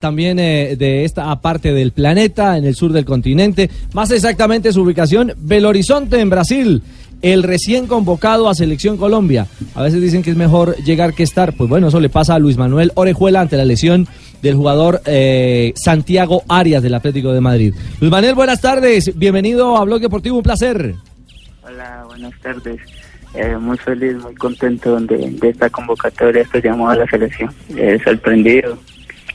también eh, de esta parte del planeta, en el sur del continente. Más exactamente su ubicación, Belo Horizonte, en Brasil. El recién convocado a Selección Colombia. A veces dicen que es mejor llegar que estar. Pues bueno, eso le pasa a Luis Manuel Orejuela ante la lesión del jugador eh, Santiago Arias del Atlético de Madrid. Luis Manuel, buenas tardes. Bienvenido a Blog Deportivo, un placer. Hola, buenas tardes. Eh, muy feliz, muy contento de, esta convocatoria que llamó a la selección. Eh, sorprendido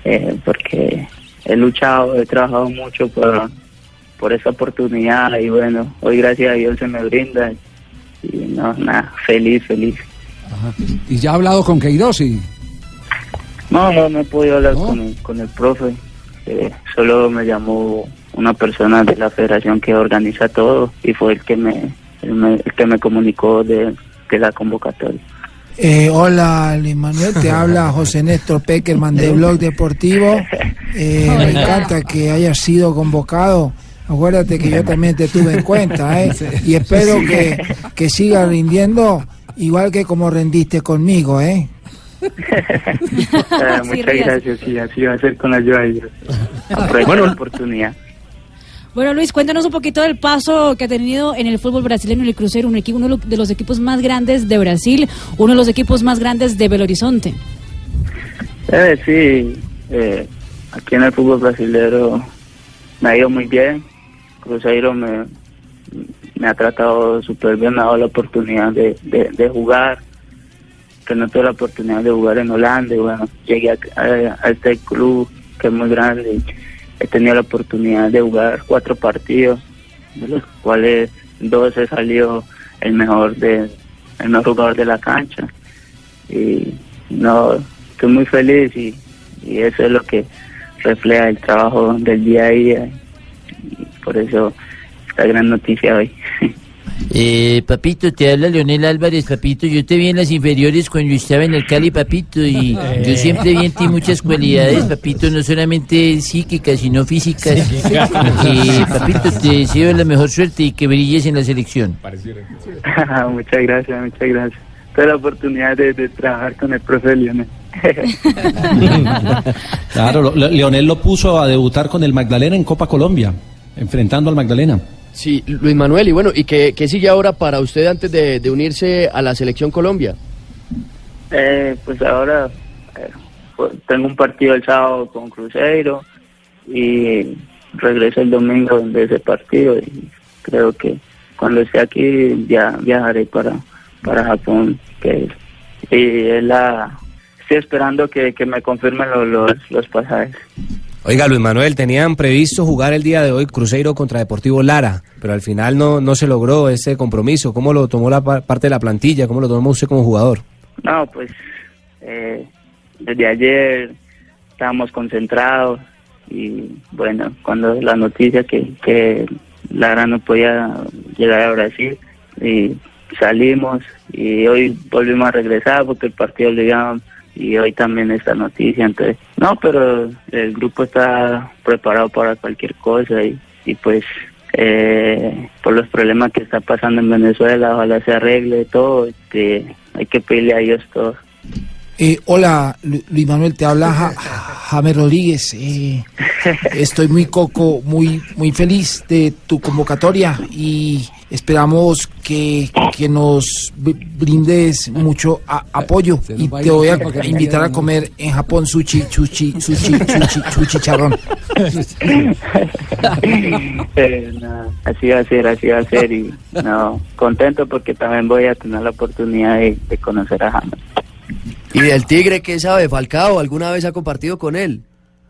eh, porque he luchado, he trabajado mucho por, por esa oportunidad y bueno, hoy gracias a Dios se me brinda y no, nada, feliz, feliz. ¿Y ya ha hablado con Queiroz? Y... No, no, no he podido hablar ¿No? con, el, con el profe, eh, solo me llamó una persona de la federación que organiza todo y fue el que me, el, me- el que me comunicó de, de la convocatoria. Eh, hola, Luis Manuel, te habla José Néstor Peckerman de Blog Deportivo. Eh, me encanta que hayas sido convocado. Acuérdate que yo también te tuve en cuenta, ¿eh? Y espero que, que sigas rindiendo igual que como rendiste conmigo, ¿eh? Ah, muchas gracias, sí, así va a ser con la ayuda de Dios. Aprovecho la oportunidad. Bueno, Luis, cuéntanos un poquito del paso que ha tenido en el fútbol brasileño el Cruzeiro, un equipo, uno de los equipos más grandes de Brasil, uno de los equipos más grandes de Belo Horizonte. Eh, sí, eh, aquí en el fútbol brasileño me ha ido muy bien. Cruzeiro me, me ha tratado súper bien, me ha dado la oportunidad de, jugar, que no tuve la oportunidad de jugar en Holanda. Y bueno, llegué a, este club que es muy grande he tenido la oportunidad de jugar cuatro partidos, de los cuales dos he salido el mejor de el mejor jugador de la cancha. Y no estoy muy feliz y, y eso es lo que refleja el trabajo del día a día. Y por eso esta gran noticia hoy Eh, papito, te habla Leonel Álvarez, papito. Yo te vi en las inferiores cuando estaba en el Cali, papito, y yo siempre vi en ti muchas cualidades, papito, no solamente psíquicas, sino físicas. Eh, papito, te deseo la mejor suerte y que brilles en la selección. muchas gracias muchas gracias tuve la oportunidad de, de trabajar con el profe Lionel Claro, lo- lo- Leonel lo puso a debutar con el Magdalena en Copa Colombia, enfrentando al Magdalena. Sí, Luis Manuel, y bueno, ¿y qué, qué sigue ahora para usted antes de, unirse a la selección Colombia? Eh, pues ahora eh, pues, tengo un partido el sábado con Cruzeiro y regreso el domingo de ese partido y creo que cuando esté aquí ya viajaré para, para Japón que y la estoy esperando que, que me confirmen lo- los, los pasajes Oiga, Luis Manuel, tenían previsto jugar el día de hoy Cruzeiro contra Deportivo Lara, pero al final no, no se logró ese compromiso. ¿Cómo lo tomó la pa- parte de la plantilla? ¿Cómo lo tomó usted como jugador? No, pues eh, desde ayer estábamos concentrados y bueno, cuando la noticia que, que Lara no podía llegar a Brasil y salimos y hoy volvimos a regresar porque el partido le y hoy también esta noticia, entonces no, pero el grupo está preparado para cualquier cosa y, y pues eh, por los problemas que está pasando en Venezuela, ojalá se arregle todo, este, hay que pedirle a Dios todo. Eh, hola, Lu- Luis Manuel, te habla Ja- James Rodríguez. Eh, estoy muy coco, muy, muy feliz de tu convocatoria y esperamos que, que nos br- brindes mucho a- apoyo y te voy a invitar a comer en Japón sushi, sushi, sushi, sushi, sushi charrón. Eh, no, así va a ser, así va a ser y no, contento porque también voy a tener la oportunidad de, de conocer a James. ¿Y del Tigre qué sabe? ¿Falcao alguna vez ha compartido con él?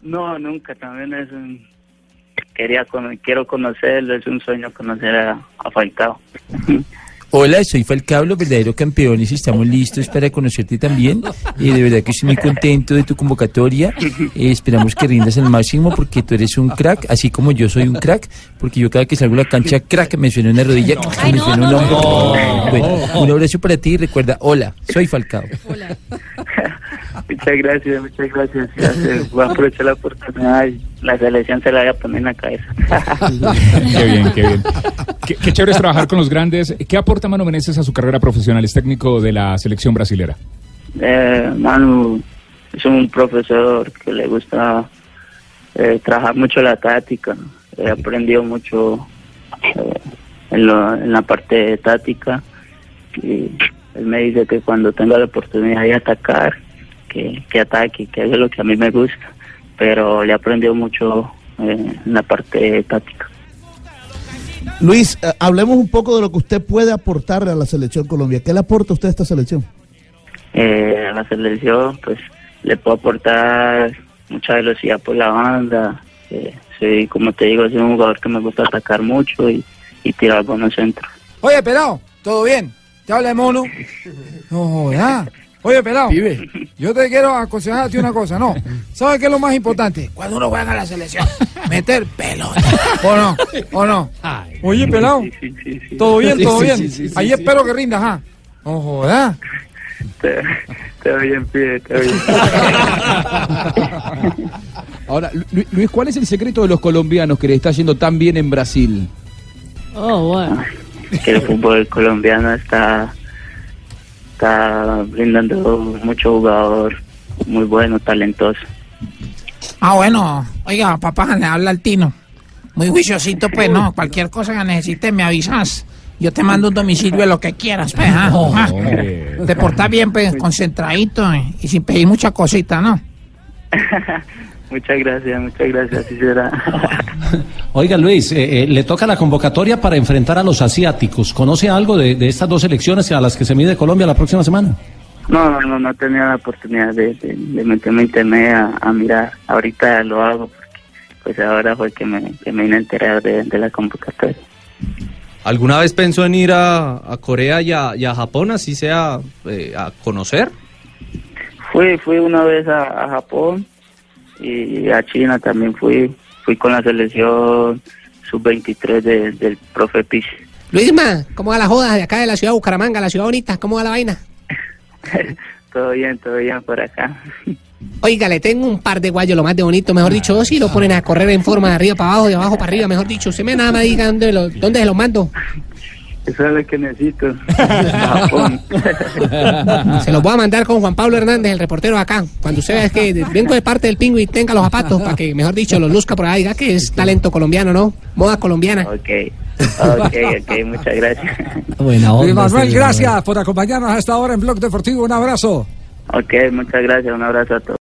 No, nunca, también es un, quería cono- quiero conocerlo, es un sueño conocer a, a Falcao. Hola, soy Falcao, los verdaderos campeones. Estamos listos para conocerte también. Y de verdad que estoy muy contento de tu convocatoria. Eh, esperamos que rindas al máximo porque tú eres un crack, así como yo soy un crack. Porque yo cada que salgo a la cancha, crack, me suena una rodilla, Ay, me no, suena un no, hombro. Bueno, un abrazo para ti y recuerda, hola, soy Falcao. Hola. Muchas gracias, muchas gracias. gracias. Voy a aprovechar la oportunidad y la selección se la voy a poner en la cabeza. Qué bien, qué bien. Qué, qué chévere es trabajar con los grandes. ¿Qué aporta Mano Meneses a su carrera profesional? Es técnico de la selección brasilera. Eh, Manu es un profesor que le gusta eh, trabajar mucho la táctica. He aprendido mucho eh, en, lo- en la parte de táctica. Y él me dice que cuando tenga la oportunidad de atacar, que, que ataque, que haga lo que a mí me gusta. Pero le he aprendido mucho eh, en la parte táctica. Luis, eh, hablemos un poco de lo que usted puede aportarle a la selección Colombia. ¿Qué le aporta usted a esta selección? eh, a la selección, pues le puedo aportar mucha velocidad por la banda. Eh, soy, como te digo, soy un jugador que me gusta atacar mucho y, y tirar buenos centros. Oye, pelado, ¿todo bien? ¿Te habla de mono? No jodas. Oye, pelado, yo te quiero aconsejar a ti una cosa, ¿no? ¿Sabes qué es lo más importante? Cuando uno juega a la selección, meter pelota. ¿O no? ¿O no? Oye, pelado, ¿todo bien? ¿Todo bien? sí, sí, Ahí sí. espero que rindas, ¿ah? No jodas. Te, te bien, pide, te bien. Ahora, Lu- Luis, ¿cuál es el secreto de los colombianos que le está yendo tan bien en Brasil? Oh, bueno. que el fútbol colombiano está, está brindando mucho jugador muy bueno, talentoso. Ah, bueno. Oiga, papá, le habla al Tino. Muy juiciosito, pues, ¿no? Cualquier cosa que necesites me avisas. Yo te mando un domicilio de lo que quieras, pues, ¿ah? Ah. Te portas bien, pues, concentradito eh, y sin pedir mucha cosita, ¿no? muchas gracias, muchas gracias, así será. Oiga Luis, eh, eh, le toca la convocatoria para enfrentar a los asiáticos. ¿Conoce algo de, de estas dos elecciones a las que se mide Colombia la próxima semana? No, no, no, no tenía la oportunidad de, de, de meterme a internet a, a mirar. Ahorita lo hago porque pues ahora fue que me, que me vine a enterar de, de la convocatoria. ¿Alguna vez pensó en ir a, a Corea y a, y a Japón, así sea eh, a conocer? Fui, fui una vez a, a Japón y a China también fui. Fui con la selección sub-23 de- del profe Piz. Luisma, ¿cómo va la joda de acá de la ciudad de Bucaramanga, la ciudad bonita? ¿Cómo va la vaina? todo bien, todo bien por acá. Oiga, le tengo un par de guayos, lo más de bonito, mejor dicho, si lo ponen a correr en forma de arriba para abajo, de abajo para arriba, mejor dicho. Usted me nada más diga dónde, lo- dónde se los mando. Eso es lo que necesito. Japón. Se los voy a mandar con Juan Pablo Hernández, el reportero acá. Cuando usted vea que vengo de parte del pingüi, tenga los zapatos para que, mejor dicho, los luzca por ahí. Diga que es talento colombiano, ¿no? Moda colombiana. Ok, ok, ok, muchas gracias. Luis Manuel, gracias por acompañarnos a esta hora en Blog Deportivo. Un abrazo. Ok, muchas gracias, un abrazo a todos.